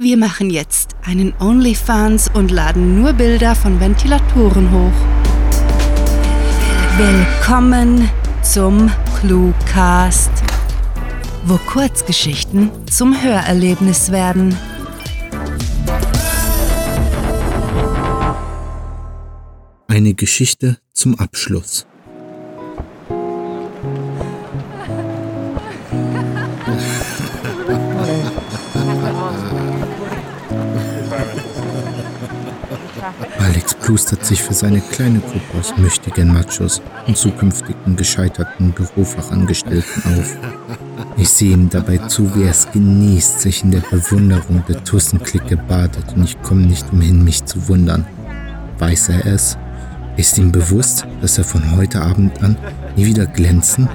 Wir machen jetzt einen OnlyFans und laden nur Bilder von Ventilatoren hoch. Willkommen zum Cluecast, wo Kurzgeschichten zum Hörerlebnis werden. Eine Geschichte zum Abschluss. Plustert sich für seine kleine Gruppe aus mächtigen Machos und zukünftigen gescheiterten Bürofachangestellten auf. Ich sehe ihm dabei zu, wie er es genießt, sich in der Bewunderung der Tussenklicke badet und ich komme nicht umhin, mich zu wundern. Weiß er es? Ist ihm bewusst, dass er von heute Abend an nie wieder glänzen,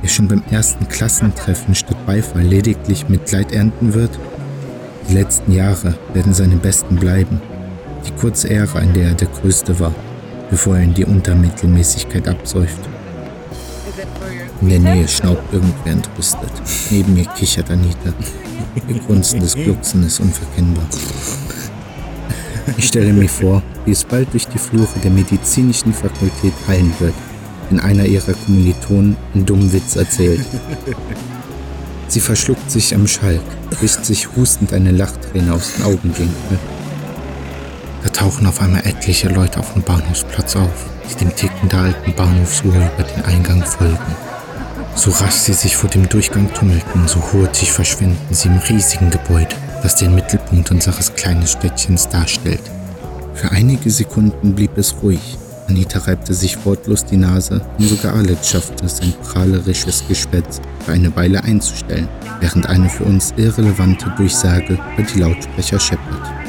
er schon beim ersten Klassentreffen statt Beifall lediglich Mitleid ernten wird? Die letzten Jahre werden seine besten bleiben die kurze Ära, in der er der Größte war, bevor er in die Untermittelmäßigkeit absäuft. In der Nähe schnaubt irgendwer entrüstet. Neben mir kichert Anita. Ihr grunzendes Glucksen ist unverkennbar. Ich stelle mir vor, wie es bald durch die Flure der medizinischen Fakultät hallen wird, wenn einer ihrer Kommilitonen einen dummen Witz erzählt. Sie verschluckt sich am Schalk, wischt sich hustend eine Lachträne aus den Augenwinkeln da tauchen auf einmal etliche Leute auf dem Bahnhofsplatz auf, die dem Ticken der alten Bahnhofsuhr über den Eingang folgen. So rasch sie sich vor dem Durchgang tummelten, so hurtig verschwinden sie im riesigen Gebäude, das den Mittelpunkt unseres kleinen Städtchens darstellt. Für einige Sekunden blieb es ruhig. Anita reibte sich wortlos die Nase und sogar Alex schaffte es, sein prahlerisches Geschwätz für eine Weile einzustellen, während eine für uns irrelevante Durchsage über die Lautsprecher scheppert.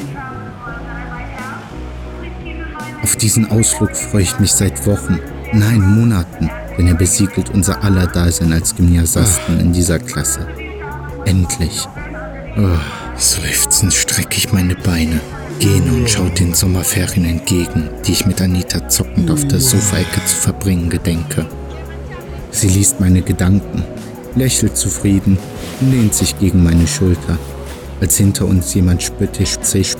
Auf diesen Ausflug freue ich mich seit Wochen, nein Monaten, denn er besiegelt unser aller Dasein als Gymnasiasten in dieser Klasse. Endlich. Oh, seufzend strecke ich meine Beine. Gene und schaut den Sommerferien entgegen, die ich mit Anita zockend auf der Sofaecke zu verbringen gedenke. Sie liest meine Gedanken, lächelt zufrieden und lehnt sich gegen meine Schulter, als hinter uns jemand spöttisch zischt.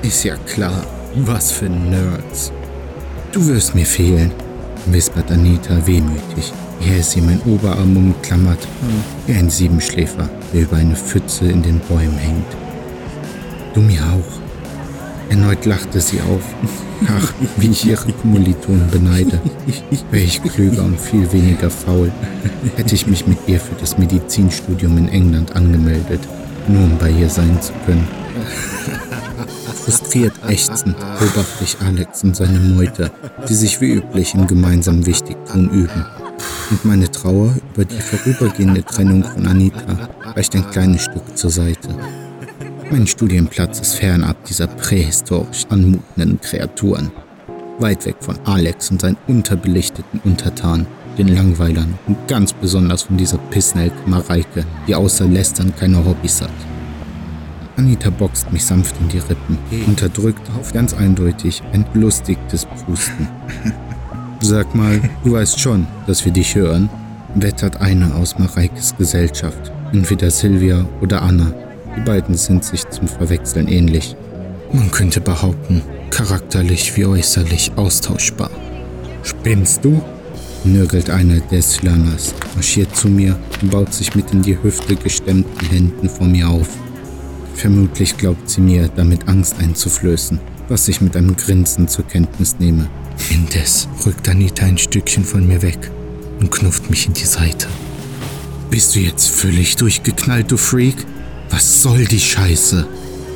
Ist ja klar, was für Nerds. Du wirst mir fehlen, wispert Anita wehmütig, ehe sie mein Oberarm umklammert, wie ein Siebenschläfer, der über eine Pfütze in den Bäumen hängt. Du mir auch. Erneut lachte sie auf. Ach, wie ich ihre Kommilitonen beneide. Wäre ich klüger und viel weniger faul, hätte ich mich mit ihr für das Medizinstudium in England angemeldet, nur um bei ihr sein zu können. Frustriert ächzend beobachte ich Alex und seine Meute, die sich wie üblich im gemeinsamen Wichtigtun üben. Und meine Trauer über die vorübergehende Trennung von Anita weicht ein kleines Stück zur Seite. Mein Studienplatz ist fernab dieser prähistorisch anmutenden Kreaturen. Weit weg von Alex und seinen unterbelichteten Untertanen, den Langweilern und ganz besonders von dieser Pissnelke Mareike, die außer Lästern keine Hobbys hat. Anita boxt mich sanft in die Rippen, unterdrückt auf ganz eindeutig ein belustigtes Prusten. Sag mal, du weißt schon, dass wir dich hören, wettert eine aus Mareikes Gesellschaft, entweder Silvia oder Anna. Die beiden sind sich zum Verwechseln ähnlich. Man könnte behaupten, charakterlich wie äußerlich austauschbar. Spinnst du? nörgelt einer der Slanas, marschiert zu mir und baut sich mit in die Hüfte gestemmten Händen vor mir auf. Vermutlich glaubt sie mir, damit Angst einzuflößen, was ich mit einem Grinsen zur Kenntnis nehme. Indes rückt Anita ein Stückchen von mir weg und knufft mich in die Seite. Bist du jetzt völlig durchgeknallt, du Freak? Was soll die Scheiße?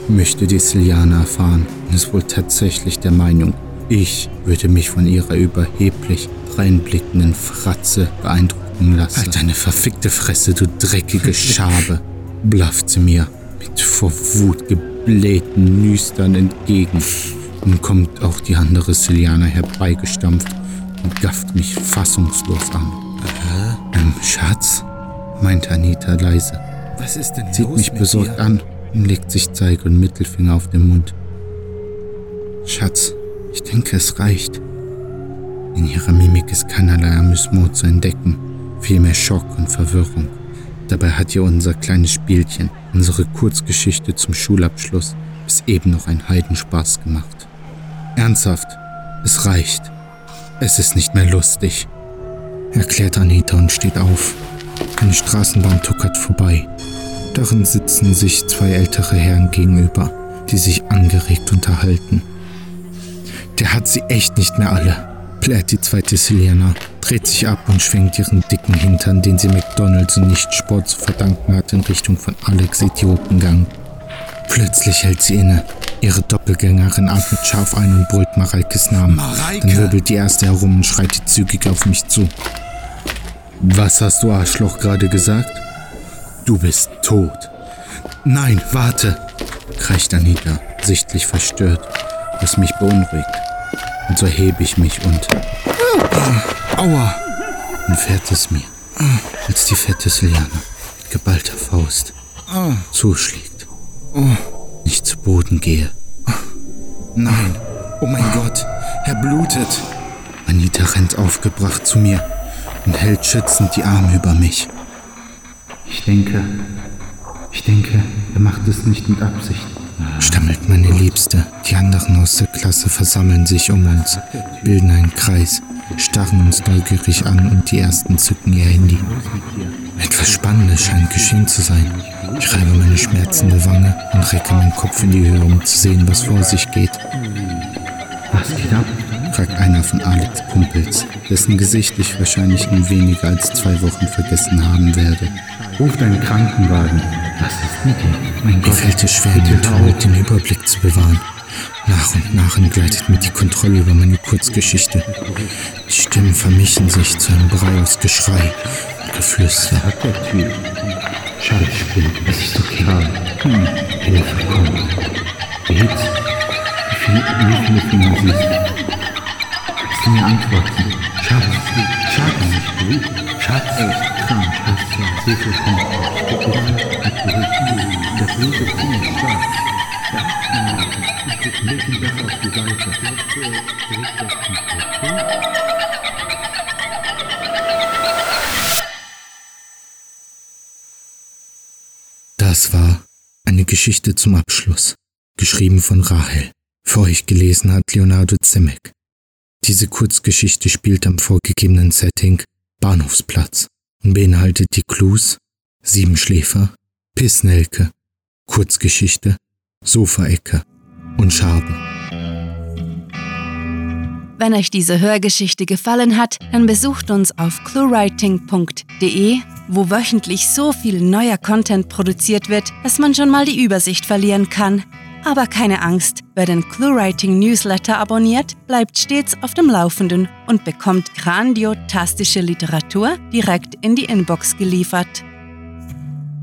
möchte die Siliana erfahren und ist wohl tatsächlich der Meinung, ich würde mich von ihrer überheblich reinblickenden Fratze beeindrucken lassen. Halt deine verfickte Fresse, du dreckige Schabe, blafft sie mir mit vor Wut geblähten Nüstern entgegen. Und kommt auch die andere Siliana herbeigestampft und gafft mich fassungslos an. Äh, ähm, Schatz, meinte Anita leise. Was ist denn Sieht mich besorgt dir? an und legt sich Zeige und Mittelfinger auf den Mund. Schatz, ich denke, es reicht. In ihrer Mimik ist keinerlei Amüsement zu entdecken, vielmehr Schock und Verwirrung. Dabei hat ihr unser kleines Spielchen, unsere Kurzgeschichte zum Schulabschluss, bis eben noch einen Heidenspaß gemacht. Ernsthaft, es reicht. Es ist nicht mehr lustig, erklärt Anita und steht auf. Eine Straßenbahn tuckert vorbei. Darin sitzen sich zwei ältere Herren gegenüber, die sich angeregt unterhalten. Der hat sie echt nicht mehr alle, plärt die zweite Selena, dreht sich ab und schwenkt ihren dicken Hintern, den sie McDonalds und nicht Sport zu verdanken hat, in Richtung von Alex Idiotengang. Plötzlich hält sie inne. Ihre Doppelgängerin atmet scharf ein und brüllt Mareikes Namen. Mareike. Dann wirbelt die erste herum und schreitet zügig auf mich zu. Was hast du, Arschloch, gerade gesagt? Du bist tot. Nein, warte, kreischt Anita, sichtlich verstört, was mich beunruhigt. Und so hebe ich mich und. Aua! Und fährt es mir, als die fette Siliana mit geballter Faust zuschlägt. Ich zu Boden gehe. Nein, oh mein Gott, er blutet. Anita rennt aufgebracht zu mir und hält schützend die Arme über mich. Ich denke, ich denke, er macht es nicht mit Absicht. Stammelt meine Liebste. Die anderen aus der Klasse versammeln sich um uns, bilden einen Kreis, starren uns neugierig an und die ersten zücken ihr Handy. Etwas Spannendes scheint geschehen zu sein. Ich reibe meine schmerzende Wange und recke meinen Kopf in die Höhe, um zu sehen, was vor sich geht. Was geht ab? fragt einer von Alex Kumpels, dessen Gesicht ich wahrscheinlich in weniger als zwei Wochen vergessen haben werde. Ruft einen Krankenwagen. Was ist mit dir? Mein Gott. Mir fällt es schwer, den Trauer den Überblick zu bewahren. Nach und nach entgleitet mir die Kontrolle über meine Kurzgeschichte. Die Stimmen vermischen sich zu einem Brei aus Geschrei und Geflüster. Der? Schaltspiel, das ist okay. Hm, Hilfe, komm. Geht's? Wie viele, Finger siehst du? Kannst du mir antworten? Schatz, Schatz, Schatz, krank, Schatz, Hilfe, komm. Der Blut ist ziemlich stark. Ja, Das war eine Geschichte zum Abschluss, geschrieben von Rahel. Euch gelesen hat Leonardo Zemek. Diese Kurzgeschichte spielt am vorgegebenen Setting Bahnhofsplatz und beinhaltet die Clues Siebenschläfer, Pissnelke, Kurzgeschichte, Sofaecke und Schaben. Wenn euch diese Hörgeschichte gefallen hat, dann besucht uns auf cluewriting.de, wo wöchentlich so viel neuer Content produziert wird, dass man schon mal die Übersicht verlieren kann. Aber keine Angst, wer den ClueWriting Newsletter abonniert, bleibt stets auf dem Laufenden und bekommt grandiotastische Literatur direkt in die Inbox geliefert.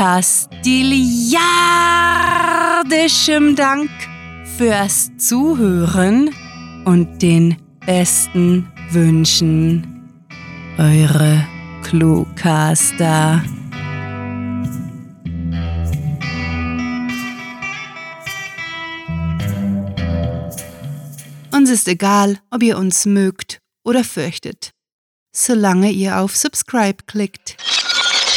fantastiliardischem Dank fürs Zuhören und den besten Wünschen. Eure Cluecaster. Uns ist egal, ob ihr uns mögt oder fürchtet, solange ihr auf Subscribe klickt.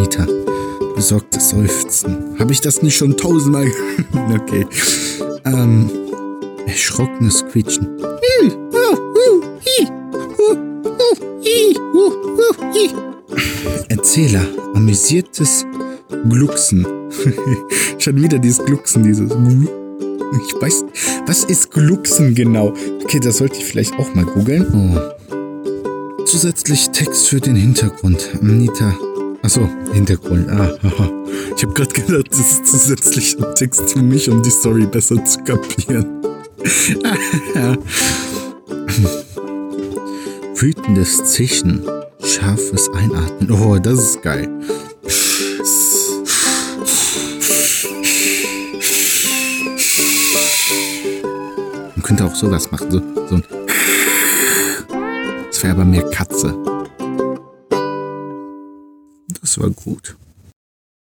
Anita, besorgtes Seufzen. Habe ich das nicht schon tausendmal? okay. Ähm, erschrockenes Quietschen. Erzähler, amüsiertes Glucksen. Schon wieder dieses Glucksen, dieses. Ich weiß, was ist Glucksen genau? Okay, das sollte ich vielleicht auch mal googeln. Oh. Zusätzlich Text für den Hintergrund. Anita. Achso, Hintergrund. Ah. Ich habe gerade gedacht, das ist zusätzlich ein Text für mich, um die Story besser zu kapieren. Wütendes Zischen, scharfes Einatmen. Oh, das ist geil. Man könnte auch sowas machen, so, so ein. Das wäre aber mehr Katze. War gut.